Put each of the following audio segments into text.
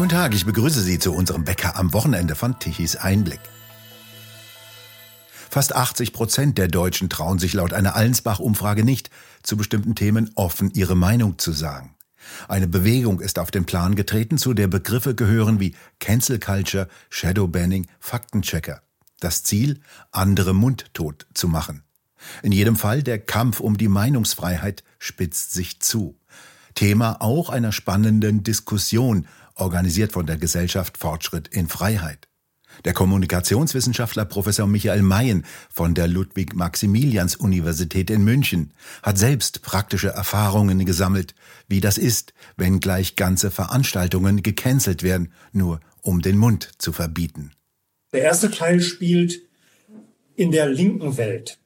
Guten Tag, ich begrüße Sie zu unserem Bäcker am Wochenende von Tichys Einblick. Fast 80 Prozent der Deutschen trauen sich laut einer Allensbach-Umfrage nicht, zu bestimmten Themen offen ihre Meinung zu sagen. Eine Bewegung ist auf den Plan getreten, zu der Begriffe gehören wie Cancel Culture, Shadowbanning, Faktenchecker. Das Ziel, andere mundtot zu machen. In jedem Fall der Kampf um die Meinungsfreiheit spitzt sich zu. Thema auch einer spannenden Diskussion, organisiert von der Gesellschaft Fortschritt in Freiheit. Der Kommunikationswissenschaftler Professor Michael Mayen von der Ludwig-Maximilians-Universität in München hat selbst praktische Erfahrungen gesammelt, wie das ist, wenn gleich ganze Veranstaltungen gecancelt werden, nur um den Mund zu verbieten. Der erste Teil spielt in der linken Welt.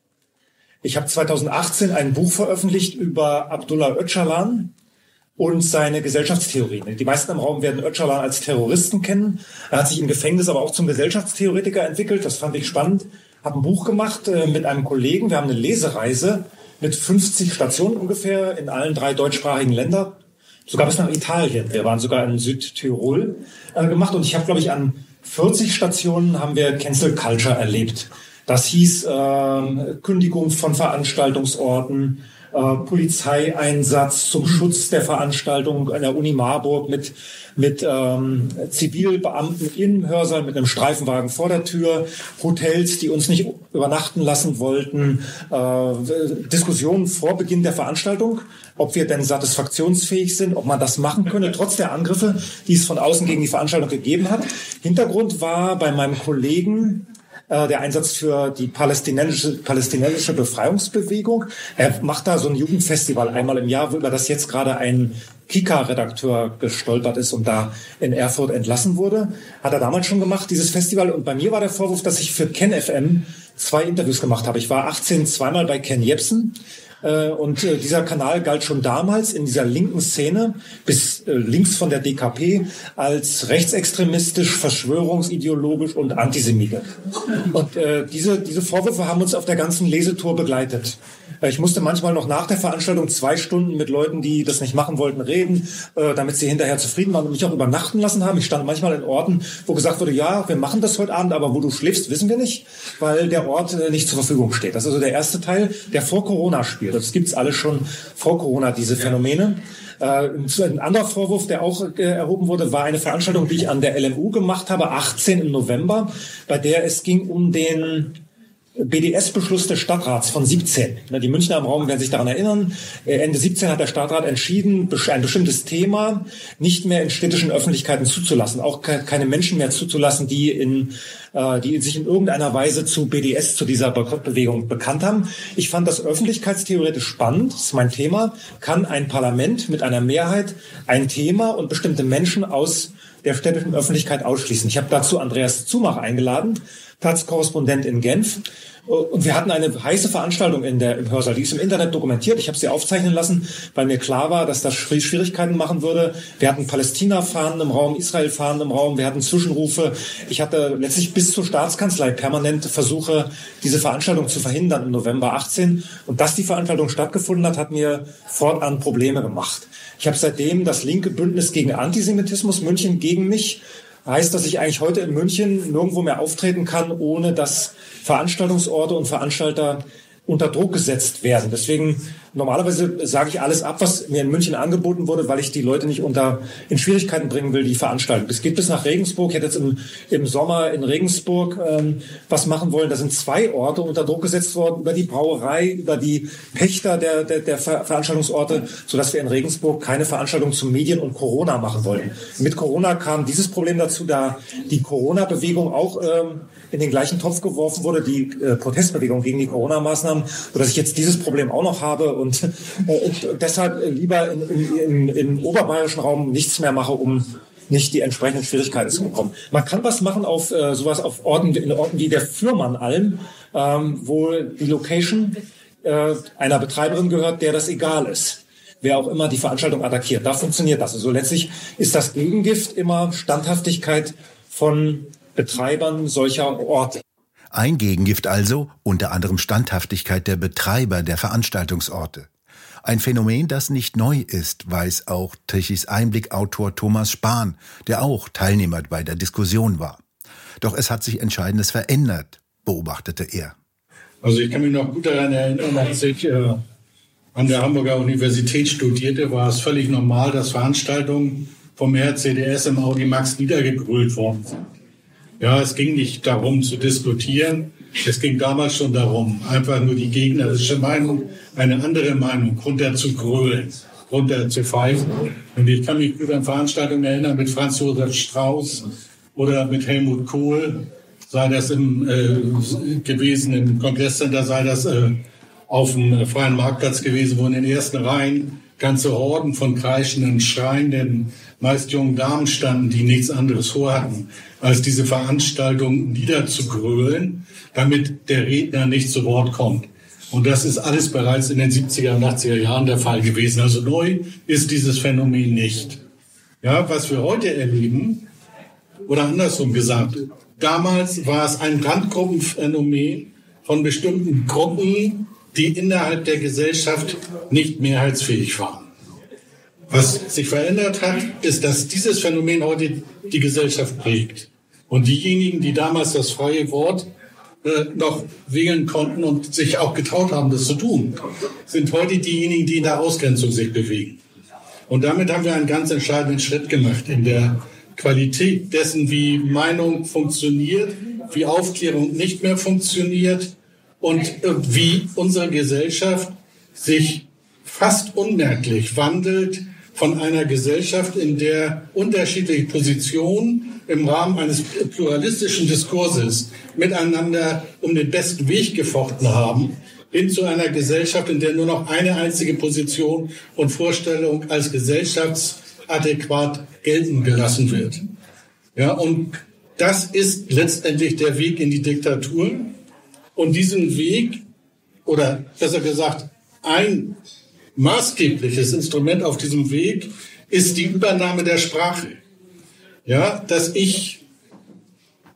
Ich habe 2018 ein Buch veröffentlicht über Abdullah Öcalan, und seine Gesellschaftstheorien. Die meisten im Raum werden Öcalan als Terroristen kennen. Er hat sich im Gefängnis aber auch zum Gesellschaftstheoretiker entwickelt. Das fand ich spannend. Habe ein Buch gemacht äh, mit einem Kollegen. Wir haben eine Lesereise mit 50 Stationen ungefähr in allen drei deutschsprachigen Ländern. Sogar bis nach Italien. Wir waren sogar in Südtirol äh, gemacht. Und ich habe, glaube ich, an 40 Stationen haben wir Cancel Culture erlebt. Das hieß äh, Kündigung von Veranstaltungsorten, äh, Polizeieinsatz zum Schutz der Veranstaltung an der Uni Marburg mit, mit ähm, Zivilbeamten im Hörsaal, mit einem Streifenwagen vor der Tür, Hotels, die uns nicht übernachten lassen wollten, äh, Diskussionen vor Beginn der Veranstaltung, ob wir denn satisfaktionsfähig sind, ob man das machen könne, trotz der Angriffe, die es von außen gegen die Veranstaltung gegeben hat. Hintergrund war bei meinem Kollegen, äh, der Einsatz für die palästinensische, palästinensische Befreiungsbewegung. Er macht da so ein Jugendfestival einmal im Jahr, über das jetzt gerade ein Kika-Redakteur gestolpert ist und da in Erfurt entlassen wurde. Hat er damals schon gemacht, dieses Festival. Und bei mir war der Vorwurf, dass ich für Ken FM zwei Interviews gemacht habe. Ich war 18 zweimal bei Ken Jebsen und äh, dieser Kanal galt schon damals in dieser linken Szene bis äh, links von der DKP als rechtsextremistisch, verschwörungsideologisch und antisemitisch. Und äh, diese, diese Vorwürfe haben uns auf der ganzen Lesetour begleitet. Ich musste manchmal noch nach der Veranstaltung zwei Stunden mit Leuten, die das nicht machen wollten, reden, äh, damit sie hinterher zufrieden waren und mich auch übernachten lassen haben. Ich stand manchmal in Orten, wo gesagt wurde, ja, wir machen das heute Abend, aber wo du schläfst, wissen wir nicht, weil der Ort nicht zur Verfügung steht. Das ist also der erste Teil, der vor Corona spielt. Das gibt's alles schon vor Corona, diese Phänomene. Äh, ein anderer Vorwurf, der auch äh, erhoben wurde, war eine Veranstaltung, die ich an der LMU gemacht habe, 18 im November, bei der es ging um den BDS-Beschluss des Stadtrats von 17. Die Münchner im Raum werden sich daran erinnern. Äh, Ende 17 hat der Stadtrat entschieden, ein bestimmtes Thema nicht mehr in städtischen Öffentlichkeiten zuzulassen, auch keine Menschen mehr zuzulassen, die in äh, die sich in irgendeiner Weise zu BDS, zu dieser Boykottbewegung bekannt haben. Ich fand das öffentlichkeitstheoretisch spannend, das ist mein Thema. Kann ein Parlament mit einer Mehrheit ein Thema und bestimmte Menschen aus der städtischen Öffentlichkeit ausschließen? Ich habe dazu Andreas Zumach eingeladen, Taz-Korrespondent in Genf. Und wir hatten eine heiße Veranstaltung in der, im Hörsaal. Die ist im Internet dokumentiert. Ich habe sie aufzeichnen lassen, weil mir klar war, dass das Schwierigkeiten machen würde. Wir hatten Palästina-Fahnen im Raum, Israel-Fahnen im Raum. Wir hatten Zwischenrufe. Ich hatte letztlich bis zur Staatskanzlei permanent Versuche, diese Veranstaltung zu verhindern im November 18. Und dass die Veranstaltung stattgefunden hat, hat mir fortan Probleme gemacht. Ich habe seitdem das linke Bündnis gegen Antisemitismus München gegen mich heißt, dass ich eigentlich heute in München nirgendwo mehr auftreten kann, ohne dass Veranstaltungsorte und Veranstalter unter Druck gesetzt werden. Deswegen normalerweise sage ich alles ab, was mir in München angeboten wurde, weil ich die Leute nicht unter in Schwierigkeiten bringen will, die veranstalten. Es geht bis nach Regensburg. Ich hätte jetzt im, im Sommer in Regensburg ähm, was machen wollen. Da sind zwei Orte unter Druck gesetzt worden über die Brauerei, über die Pächter der, der, der Veranstaltungsorte, sodass wir in Regensburg keine Veranstaltung zu Medien und Corona machen wollten. Mit Corona kam dieses Problem dazu, da die Corona-Bewegung auch ähm, in den gleichen Topf geworfen wurde, die äh, Protestbewegung gegen die Corona-Maßnahmen, sodass ich jetzt dieses Problem auch noch habe und äh, deshalb lieber im oberbayerischen Raum nichts mehr mache, um nicht die entsprechenden Schwierigkeiten zu bekommen. Man kann was machen auf äh, sowas auf Orten, in Orten wie der Fürmannalm, ähm, wo die Location äh, einer Betreiberin gehört, der das egal ist wer auch immer die Veranstaltung attackiert. Da funktioniert das. Also letztlich ist das Gegengift immer Standhaftigkeit von Betreibern solcher Orte. Ein Gegengift also, unter anderem Standhaftigkeit der Betreiber der Veranstaltungsorte. Ein Phänomen, das nicht neu ist, weiß auch Tichys Einblickautor Thomas Spahn, der auch Teilnehmer bei der Diskussion war. Doch es hat sich Entscheidendes verändert, beobachtete er. Also ich kann mich noch gut daran erinnern, als ich äh, an der Hamburger Universität studierte, war es völlig normal, dass Veranstaltungen vom RCDS im Audi Max niedergegrölt worden sind. Ja, es ging nicht darum zu diskutieren. Es ging damals schon darum, einfach nur die gegnerische Meinung, eine andere Meinung runter zu grölen, runter zu pfeifen. Und ich kann mich über Veranstaltungen erinnern mit Franz Josef Strauß oder mit Helmut Kohl, sei das im äh, gewesen im Kongresscenter, sei das äh, auf dem freien Marktplatz gewesen, wo in den ersten Reihen ganze Horden von kreischenden, schreienden, meist jungen Damen standen, die nichts anderes vorhatten, als diese Veranstaltung niederzugrölen, damit der Redner nicht zu Wort kommt. Und das ist alles bereits in den 70er und 80er Jahren der Fall gewesen. Also neu ist dieses Phänomen nicht. Ja, was wir heute erleben, oder andersrum gesagt, damals war es ein Randgruppenphänomen von bestimmten Gruppen, die innerhalb der Gesellschaft nicht mehrheitsfähig waren. Was sich verändert hat, ist, dass dieses Phänomen heute die Gesellschaft prägt. Und diejenigen, die damals das freie Wort äh, noch wählen konnten und sich auch getraut haben, das zu tun, sind heute diejenigen, die in der Ausgrenzung sich bewegen. Und damit haben wir einen ganz entscheidenden Schritt gemacht in der Qualität dessen, wie Meinung funktioniert, wie Aufklärung nicht mehr funktioniert und äh, wie unsere Gesellschaft sich fast unmerklich wandelt von einer Gesellschaft, in der unterschiedliche Positionen im Rahmen eines pluralistischen Diskurses miteinander um den besten Weg gefochten haben, hin zu einer Gesellschaft, in der nur noch eine einzige Position und Vorstellung als gesellschaftsadäquat gelten gelassen wird. Ja, und das ist letztendlich der Weg in die Diktatur. Und diesen Weg, oder besser gesagt, ein maßgebliches Instrument auf diesem Weg ist die Übernahme der Sprache. Ja, dass ich,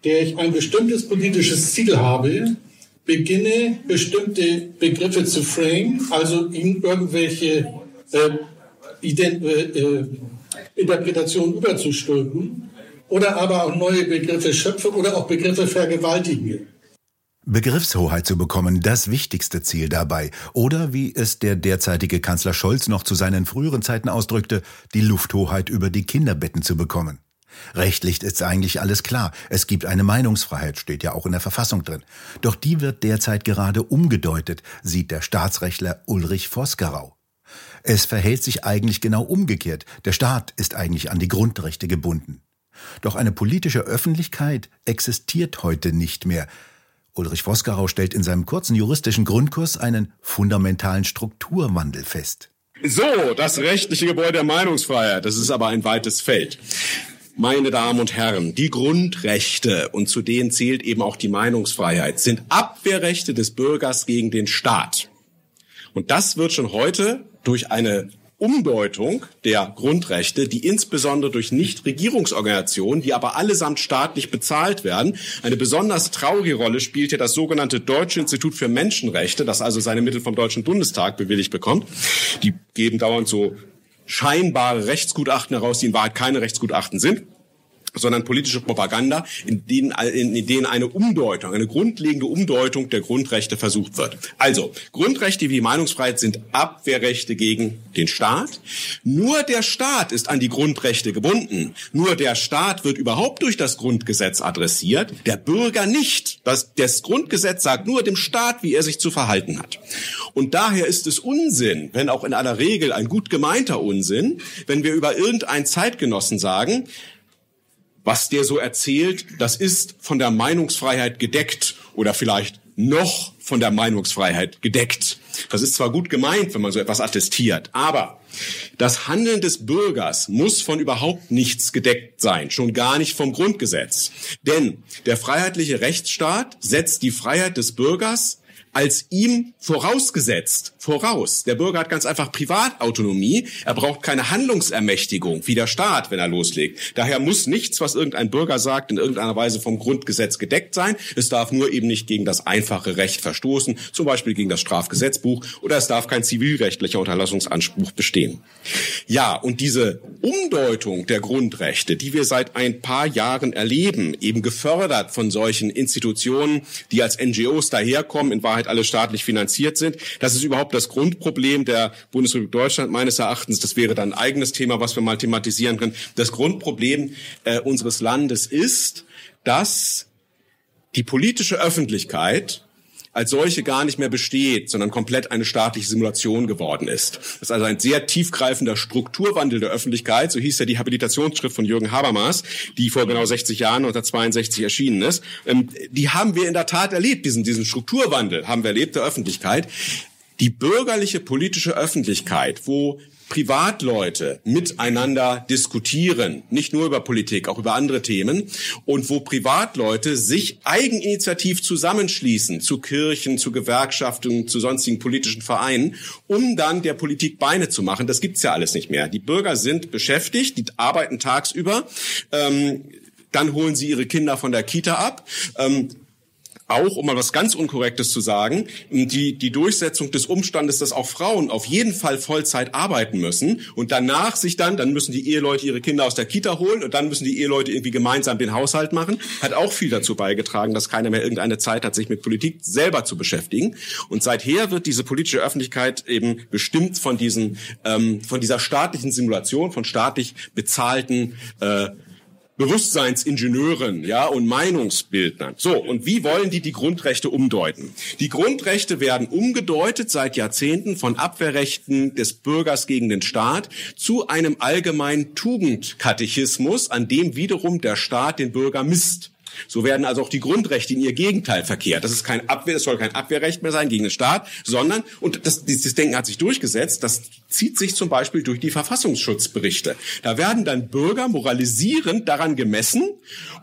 der ich ein bestimmtes politisches Ziel habe, beginne, bestimmte Begriffe zu frame, also ihnen irgendwelche äh, Ident äh, äh Interpretationen überzustülpen oder aber auch neue Begriffe schöpfe oder auch Begriffe vergewaltige. Begriffshoheit zu bekommen, das wichtigste Ziel dabei. Oder wie es der derzeitige Kanzler Scholz noch zu seinen früheren Zeiten ausdrückte, die Lufthoheit über die Kinderbetten zu bekommen. Rechtlich ist eigentlich alles klar. Es gibt eine Meinungsfreiheit, steht ja auch in der Verfassung drin. Doch die wird derzeit gerade umgedeutet, sieht der Staatsrechtler Ulrich Vosgerau. Es verhält sich eigentlich genau umgekehrt. Der Staat ist eigentlich an die Grundrechte gebunden. Doch eine politische Öffentlichkeit existiert heute nicht mehr. Ulrich Vosgerau stellt in seinem kurzen juristischen Grundkurs einen fundamentalen Strukturwandel fest. So, das rechtliche Gebäude der Meinungsfreiheit, das ist aber ein weites Feld. Meine Damen und Herren, die Grundrechte, und zu denen zählt eben auch die Meinungsfreiheit, sind Abwehrrechte des Bürgers gegen den Staat. Und das wird schon heute durch eine Umdeutung der Grundrechte, die insbesondere durch Nichtregierungsorganisationen, die aber allesamt staatlich bezahlt werden, eine besonders traurige Rolle spielt ja das sogenannte Deutsche Institut für Menschenrechte, das also seine Mittel vom Deutschen Bundestag bewilligt bekommt. Die geben dauernd so scheinbare Rechtsgutachten heraus, die in Wahrheit keine Rechtsgutachten sind sondern politische Propaganda, in denen, in denen eine Umdeutung, eine grundlegende Umdeutung der Grundrechte versucht wird. Also, Grundrechte wie Meinungsfreiheit sind Abwehrrechte gegen den Staat. Nur der Staat ist an die Grundrechte gebunden. Nur der Staat wird überhaupt durch das Grundgesetz adressiert, der Bürger nicht. Das, das Grundgesetz sagt nur dem Staat, wie er sich zu verhalten hat. Und daher ist es Unsinn, wenn auch in aller Regel ein gut gemeinter Unsinn, wenn wir über irgendeinen Zeitgenossen sagen, was der so erzählt, das ist von der Meinungsfreiheit gedeckt oder vielleicht noch von der Meinungsfreiheit gedeckt. Das ist zwar gut gemeint, wenn man so etwas attestiert, aber das Handeln des Bürgers muss von überhaupt nichts gedeckt sein, schon gar nicht vom Grundgesetz. Denn der freiheitliche Rechtsstaat setzt die Freiheit des Bürgers als ihm vorausgesetzt, voraus. Der Bürger hat ganz einfach Privatautonomie. Er braucht keine Handlungsermächtigung wie der Staat, wenn er loslegt. Daher muss nichts, was irgendein Bürger sagt, in irgendeiner Weise vom Grundgesetz gedeckt sein. Es darf nur eben nicht gegen das einfache Recht verstoßen, zum Beispiel gegen das Strafgesetzbuch, oder es darf kein zivilrechtlicher Unterlassungsanspruch bestehen. Ja, und diese Umdeutung der Grundrechte, die wir seit ein paar Jahren erleben, eben gefördert von solchen Institutionen, die als NGOs daherkommen, in Wahrheit alle staatlich finanziert sind. Das ist überhaupt das Grundproblem der Bundesrepublik Deutschland meines Erachtens. Das wäre dann ein eigenes Thema, was wir mal thematisieren können. Das Grundproblem äh, unseres Landes ist, dass die politische Öffentlichkeit als solche gar nicht mehr besteht, sondern komplett eine staatliche Simulation geworden ist. Das ist also ein sehr tiefgreifender Strukturwandel der Öffentlichkeit, so hieß ja die Habilitationsschrift von Jürgen Habermas, die vor genau 60 Jahren 1962 erschienen ist. Ähm, die haben wir in der Tat erlebt, diesen, diesen Strukturwandel haben wir erlebt der Öffentlichkeit. Die bürgerliche politische Öffentlichkeit, wo Privatleute miteinander diskutieren, nicht nur über Politik, auch über andere Themen, und wo Privatleute sich eigeninitiativ zusammenschließen zu Kirchen, zu Gewerkschaften, zu sonstigen politischen Vereinen, um dann der Politik Beine zu machen. Das gibt's ja alles nicht mehr. Die Bürger sind beschäftigt, die arbeiten tagsüber. Ähm, dann holen sie ihre Kinder von der Kita ab. Ähm, auch, um mal was ganz Unkorrektes zu sagen, die, die Durchsetzung des Umstandes, dass auch Frauen auf jeden Fall Vollzeit arbeiten müssen und danach sich dann, dann müssen die Eheleute ihre Kinder aus der Kita holen und dann müssen die Eheleute irgendwie gemeinsam den Haushalt machen, hat auch viel dazu beigetragen, dass keiner mehr irgendeine Zeit hat, sich mit Politik selber zu beschäftigen. Und seither wird diese politische Öffentlichkeit eben bestimmt von diesen, ähm, von dieser staatlichen Simulation, von staatlich bezahlten äh, Bewusstseinsingenieuren, ja, und Meinungsbildnern. So, und wie wollen die die Grundrechte umdeuten? Die Grundrechte werden umgedeutet seit Jahrzehnten von Abwehrrechten des Bürgers gegen den Staat zu einem allgemeinen Tugendkatechismus, an dem wiederum der Staat den Bürger misst. So werden also auch die Grundrechte in ihr Gegenteil verkehrt. Das ist kein Abwehr, das soll kein Abwehrrecht mehr sein gegen den Staat, sondern, und das, dieses Denken hat sich durchgesetzt, das zieht sich zum Beispiel durch die Verfassungsschutzberichte. Da werden dann Bürger moralisierend daran gemessen,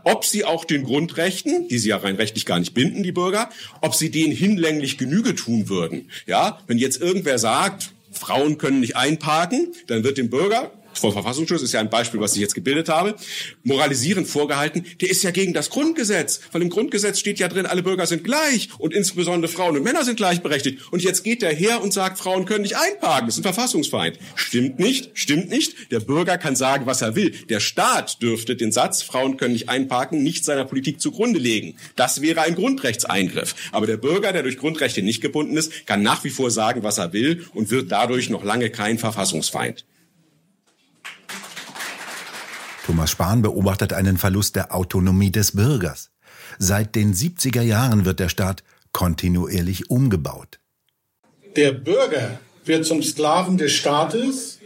ob sie auch den Grundrechten, die sie ja rein rechtlich gar nicht binden, die Bürger, ob sie denen hinlänglich Genüge tun würden. Ja, wenn jetzt irgendwer sagt, Frauen können nicht einparken, dann wird dem Bürger vor Verfassungsschutz ist ja ein Beispiel, was ich jetzt gebildet habe, moralisierend vorgehalten, der ist ja gegen das Grundgesetz. Weil im Grundgesetz steht ja drin, alle Bürger sind gleich und insbesondere Frauen und Männer sind gleichberechtigt. Und jetzt geht der her und sagt, Frauen können nicht einparken, das ist ein Verfassungsfeind. Stimmt nicht, stimmt nicht. Der Bürger kann sagen, was er will. Der Staat dürfte den Satz, Frauen können nicht einparken, nicht seiner Politik zugrunde legen. Das wäre ein Grundrechtseingriff. Aber der Bürger, der durch Grundrechte nicht gebunden ist, kann nach wie vor sagen, was er will und wird dadurch noch lange kein Verfassungsfeind. Thomas Spahn beobachtet einen Verlust der Autonomie des Bürgers. Seit den 70er Jahren wird der Staat kontinuierlich umgebaut. Der Bürger wird zum Sklaven des Staates,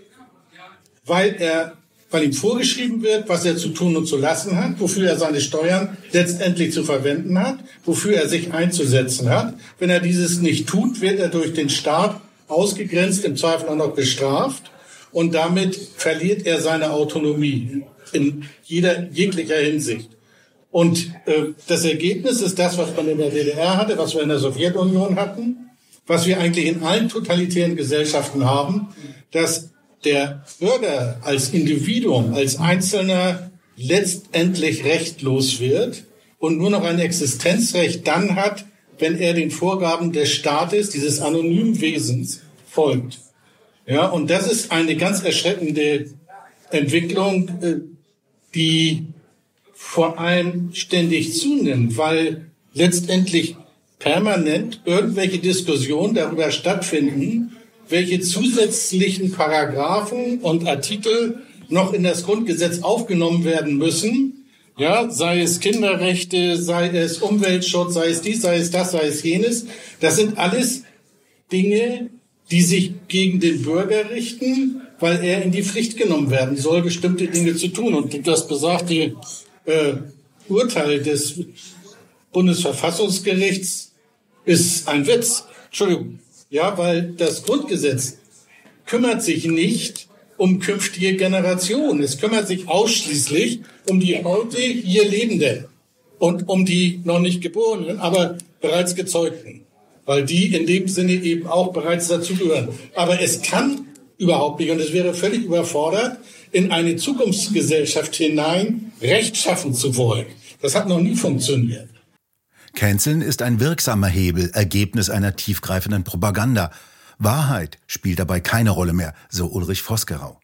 weil er weil ihm vorgeschrieben wird, was er zu tun und zu lassen hat, wofür er seine Steuern letztendlich zu verwenden hat, wofür er sich einzusetzen hat. Wenn er dieses nicht tut, wird er durch den Staat ausgegrenzt, im Zweifel auch noch bestraft und damit verliert er seine Autonomie in jeder jeglicher Hinsicht. Und äh, das Ergebnis ist das, was man in der DDR hatte, was wir in der Sowjetunion hatten, was wir eigentlich in allen totalitären Gesellschaften haben, dass der Bürger als Individuum, als Einzelner letztendlich rechtlos wird und nur noch ein Existenzrecht dann hat, wenn er den Vorgaben des Staates, dieses anonymen Wesens, folgt. Ja, und das ist eine ganz erschreckende Entwicklung, äh, die vor allem ständig zunimmt, weil letztendlich permanent irgendwelche Diskussionen darüber stattfinden, welche zusätzlichen Paragraphen und Artikel noch in das Grundgesetz aufgenommen werden müssen. Ja, sei es Kinderrechte, sei es Umweltschutz, sei es dies, sei es das, sei es jenes. Das sind alles Dinge, die sich gegen den Bürger richten, weil er in die Pflicht genommen werden soll, bestimmte Dinge zu tun. Und das besagte äh, Urteil des Bundesverfassungsgerichts ist ein Witz. Entschuldigung. Ja, weil das Grundgesetz kümmert sich nicht um künftige Generationen. Es kümmert sich ausschließlich um die heute hier Lebenden und um die noch nicht Geborenen, aber bereits Gezeugten. weil die in dem Sinne eben auch bereits dazugehören. Aber es kann überhaupt nicht und es wäre völlig überfordert, in eine Zukunftsgesellschaft hinein Recht schaffen zu wollen. Das hat noch nie funktioniert. Canceln ist ein wirksamer Hebel, Ergebnis einer tiefgreifenden Propaganda. Wahrheit spielt dabei keine Rolle mehr, so Ulrich Vosgerau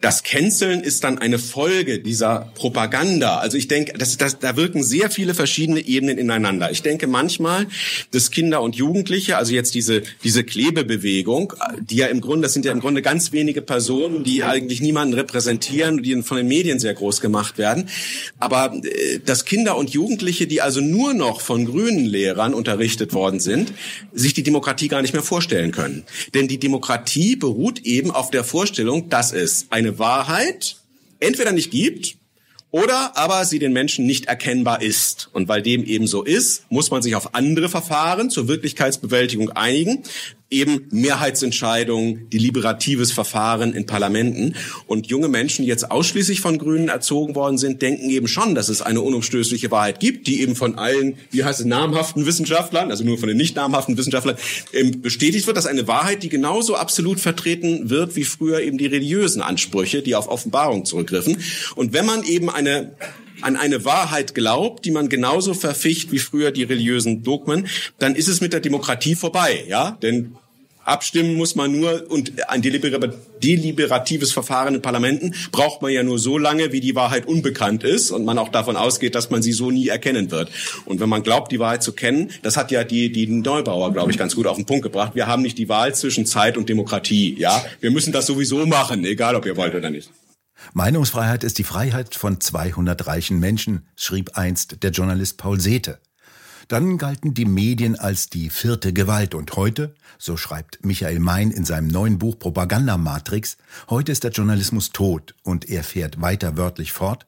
das Canceln ist dann eine Folge dieser Propaganda. Also ich denke, das, das, da wirken sehr viele verschiedene Ebenen ineinander. Ich denke manchmal, dass Kinder und Jugendliche, also jetzt diese, diese Klebebewegung, die ja im Grunde, das sind ja im Grunde ganz wenige Personen, die eigentlich niemanden repräsentieren, die von den Medien sehr groß gemacht werden. Aber äh, dass Kinder und Jugendliche, die also nur noch von grünen Lehrern unterrichtet worden sind, sich die Demokratie gar nicht mehr vorstellen können. Denn die Demokratie beruht eben auf der Vorstellung, dass es eine eine Wahrheit entweder nicht gibt oder aber sie den Menschen nicht erkennbar ist. Und weil dem eben so ist, muss man sich auf andere Verfahren zur Wirklichkeitsbewältigung einigen, eben Mehrheitsentscheidungen, deliberatives Verfahren in Parlamenten. Und junge Menschen, die jetzt ausschließlich von Grünen erzogen worden sind, denken eben schon, dass es eine unumstößliche Wahrheit gibt, die eben von allen, wie heißt es, namhaften Wissenschaftlern, also nur von den nicht namhaften Wissenschaftlern, bestätigt wird, dass eine Wahrheit, die genauso absolut vertreten wird wie früher eben die religiösen Ansprüche, die auf Offenbarung zurückgriffen. Und wenn man eben eine an eine Wahrheit glaubt, die man genauso verficht wie früher die religiösen Dogmen, dann ist es mit der Demokratie vorbei, ja? Denn abstimmen muss man nur und ein deliberatives Verfahren in Parlamenten braucht man ja nur so lange, wie die Wahrheit unbekannt ist und man auch davon ausgeht, dass man sie so nie erkennen wird. Und wenn man glaubt, die Wahrheit zu kennen, das hat ja die, die Neubauer, glaube ich, ganz gut auf den Punkt gebracht. Wir haben nicht die Wahl zwischen Zeit und Demokratie, ja? Wir müssen das sowieso machen, egal ob ihr wollt oder nicht. Meinungsfreiheit ist die Freiheit von 200 reichen Menschen, schrieb einst der Journalist Paul Sethe. Dann galten die Medien als die vierte Gewalt und heute, so schreibt Michael Mein in seinem neuen Buch Propagandamatrix, heute ist der Journalismus tot und er fährt weiter wörtlich fort,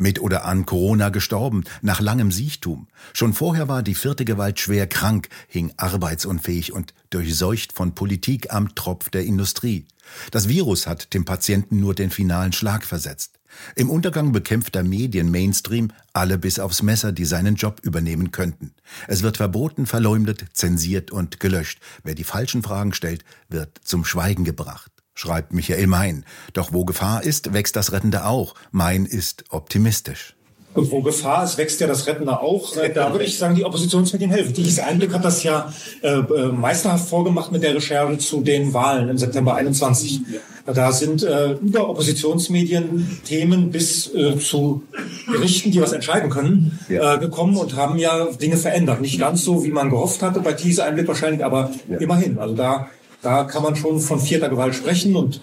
mit oder an Corona gestorben, nach langem Siechtum. Schon vorher war die vierte Gewalt schwer krank, hing arbeitsunfähig und durchseucht von Politik am Tropf der Industrie. Das Virus hat dem Patienten nur den finalen Schlag versetzt. Im Untergang bekämpfter Medien Mainstream alle bis aufs Messer, die seinen Job übernehmen könnten. Es wird verboten, verleumdet, zensiert und gelöscht. Wer die falschen Fragen stellt, wird zum Schweigen gebracht schreibt Michael Mein. Doch wo Gefahr ist, wächst das Rettende auch. Mein ist optimistisch. Und wo Gefahr ist, wächst ja das Rettende auch. Da würde ich sagen, die Oppositionsmedien helfen. Dieses Einblick hat das ja äh, äh, meisterhaft vorgemacht mit der Recherche zu den Wahlen im September 21. Da sind äh, über Oppositionsmedien Themen bis äh, zu Gerichten, die was entscheiden können, äh, gekommen und haben ja Dinge verändert. Nicht ganz so, wie man gehofft hatte bei dieser Einblick wahrscheinlich, aber ja. immerhin. Also da, da kann man schon von vierter Gewalt sprechen und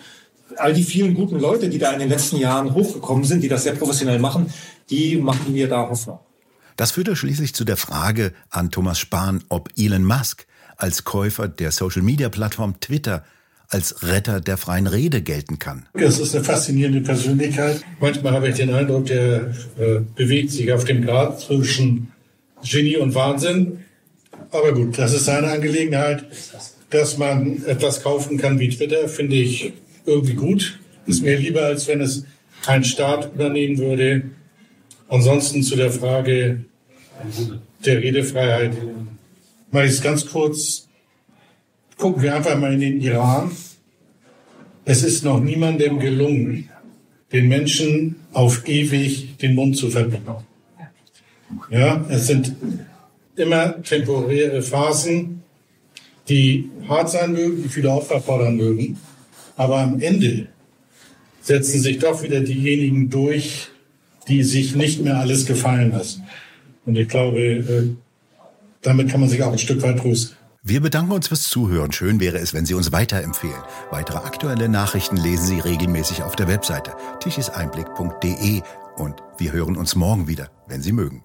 all die vielen guten Leute, die da in den letzten Jahren hochgekommen sind, die das sehr professionell machen, die machen mir da Hoffnung. Das führte schließlich zu der Frage an Thomas Spahn, ob Elon Musk als Käufer der Social-Media-Plattform Twitter als Retter der freien Rede gelten kann. Das ist eine faszinierende Persönlichkeit. Manchmal habe ich den Eindruck, der äh, bewegt sich auf dem Grad zwischen Genie und Wahnsinn. Aber gut, das ist seine Angelegenheit. Dass man etwas kaufen kann wie Twitter, finde ich irgendwie gut. Ist mir lieber, als wenn es ein Staat übernehmen würde. Ansonsten zu der Frage der Redefreiheit ich es ganz kurz. Gucken wir einfach mal in den Iran. Es ist noch niemandem gelungen, den Menschen auf ewig den Mund zu verbieten. Ja, es sind immer temporäre Phasen, die hart sein mögen, die viele Opfer fordern mögen. Aber am Ende setzen sich doch wieder diejenigen durch, die sich nicht mehr alles gefallen lassen. Und ich glaube, äh, damit kann man sich auch ein Stück weit trösten. Wir bedanken uns fürs Zuhören. Schön wäre es, wenn Sie uns weiterempfehlen. Weitere aktuelle Nachrichten lesen Sie regelmäßig auf der Webseite tischiseinblick.de und wir hören uns morgen wieder, wenn Sie mögen.